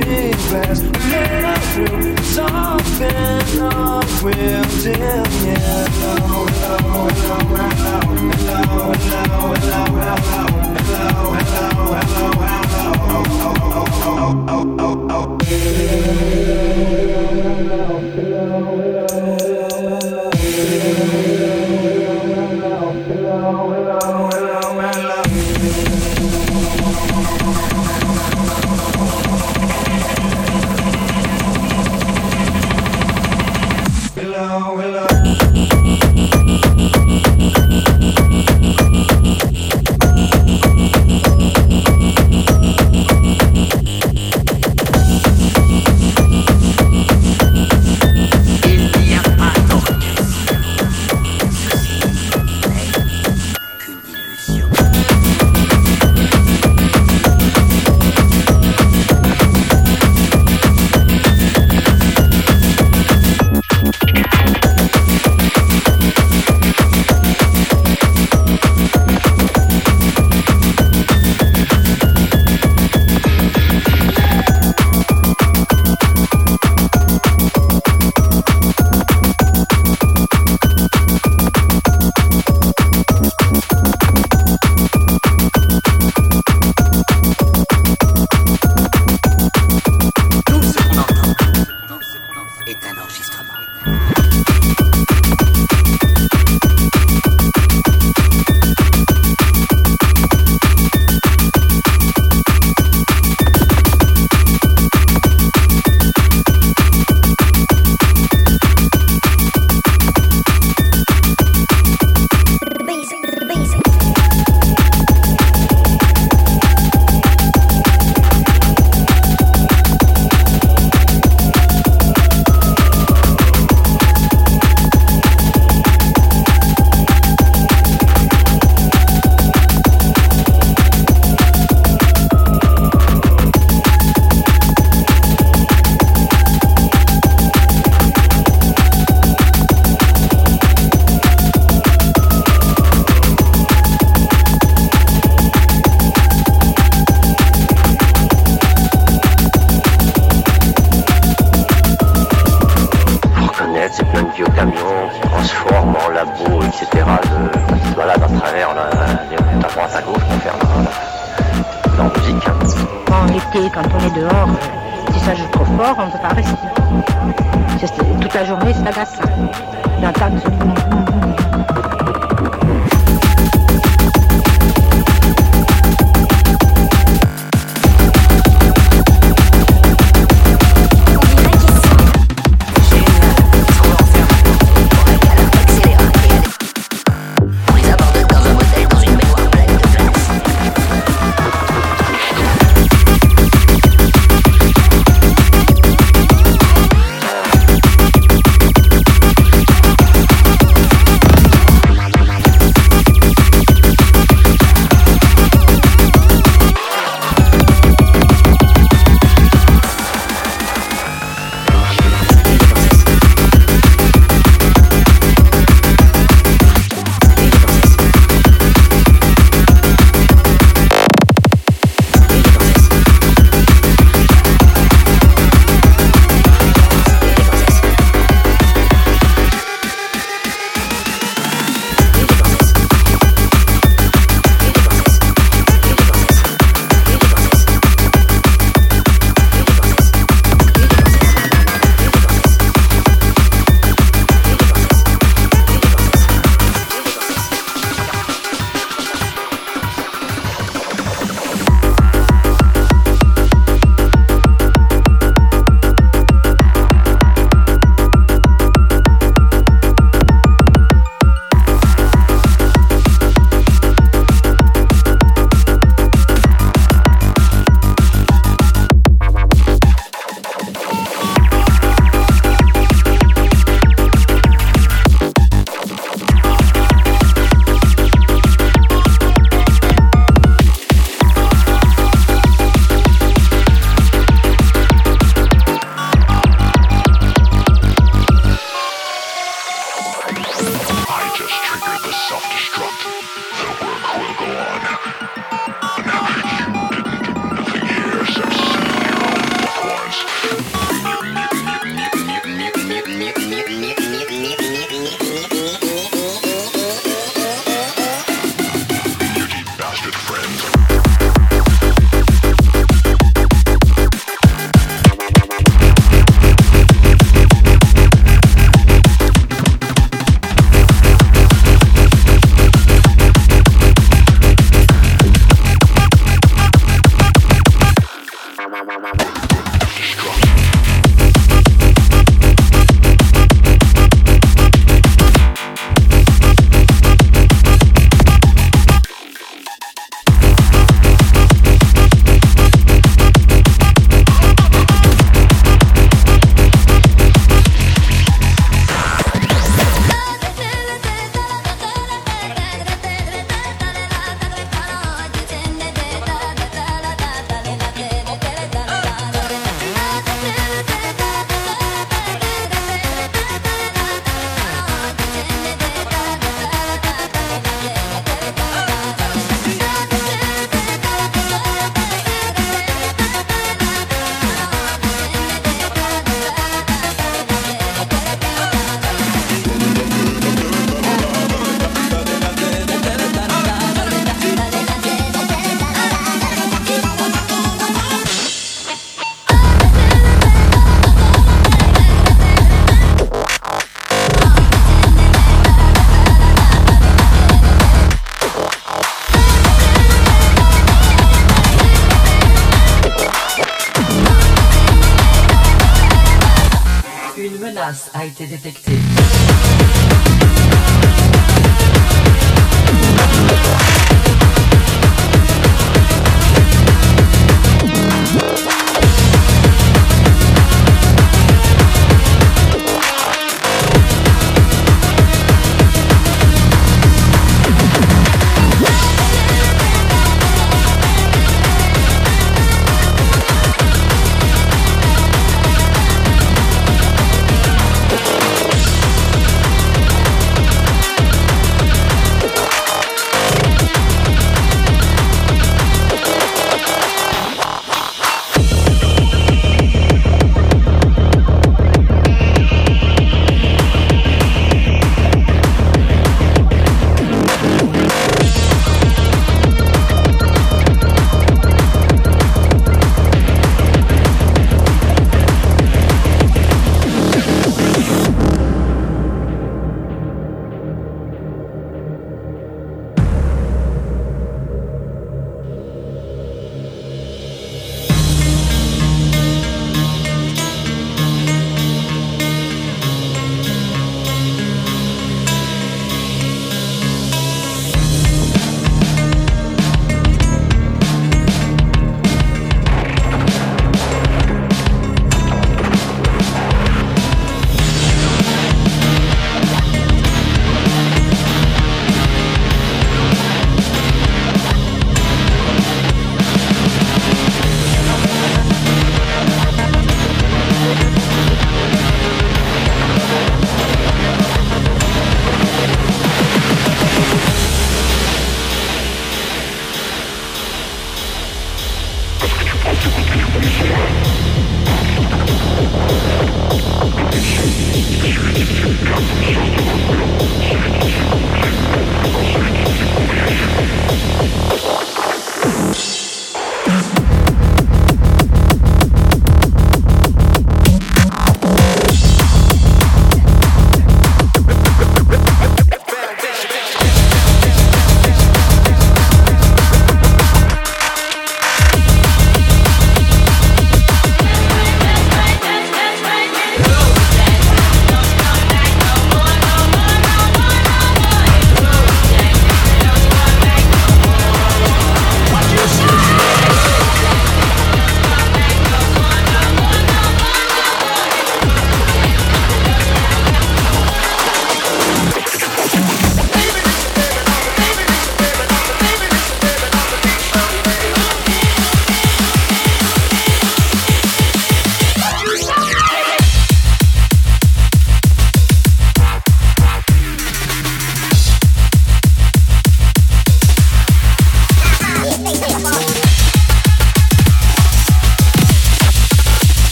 stained glass. Made up through something of real dim yellow. Oh, oh, oh, oh, oh.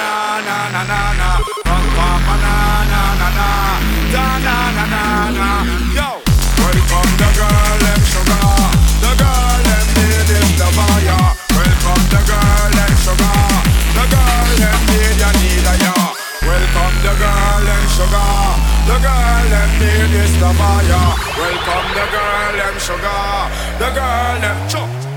na na na na na. Punk punk na na na na. Da na na na. Yo, welcome the girl them sugar. The girl them need is fire. Welcome the girl them sugar. The girl them need ya need ya. Welcome the girl and sugar. The girl and need is fire. Welcome the girl and sugar. The girl and.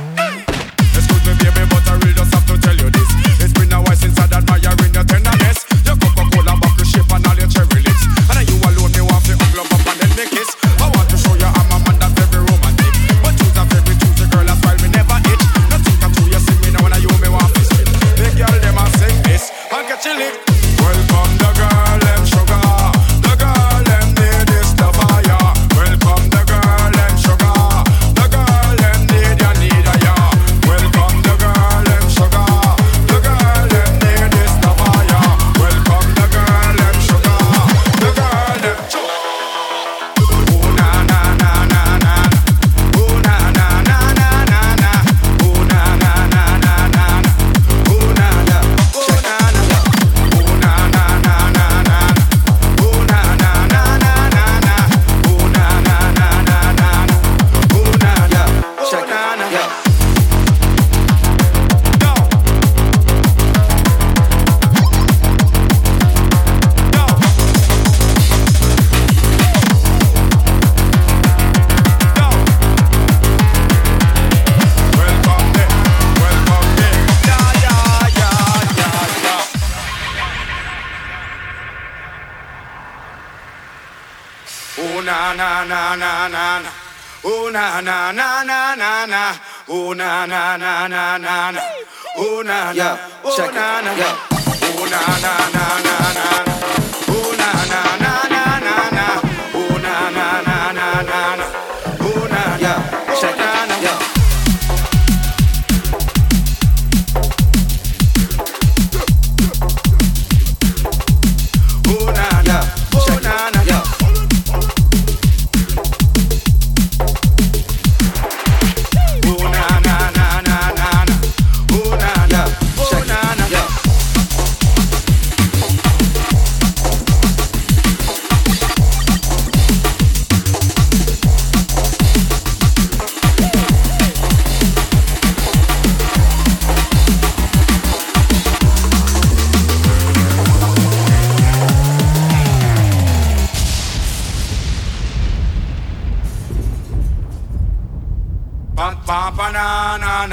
na na na na na na. Oh na na na na na na. Oh na na na na na na. Oh na na. Oh na na. Oh na na na na na.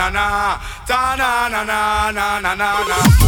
na na, ta na na na na na na.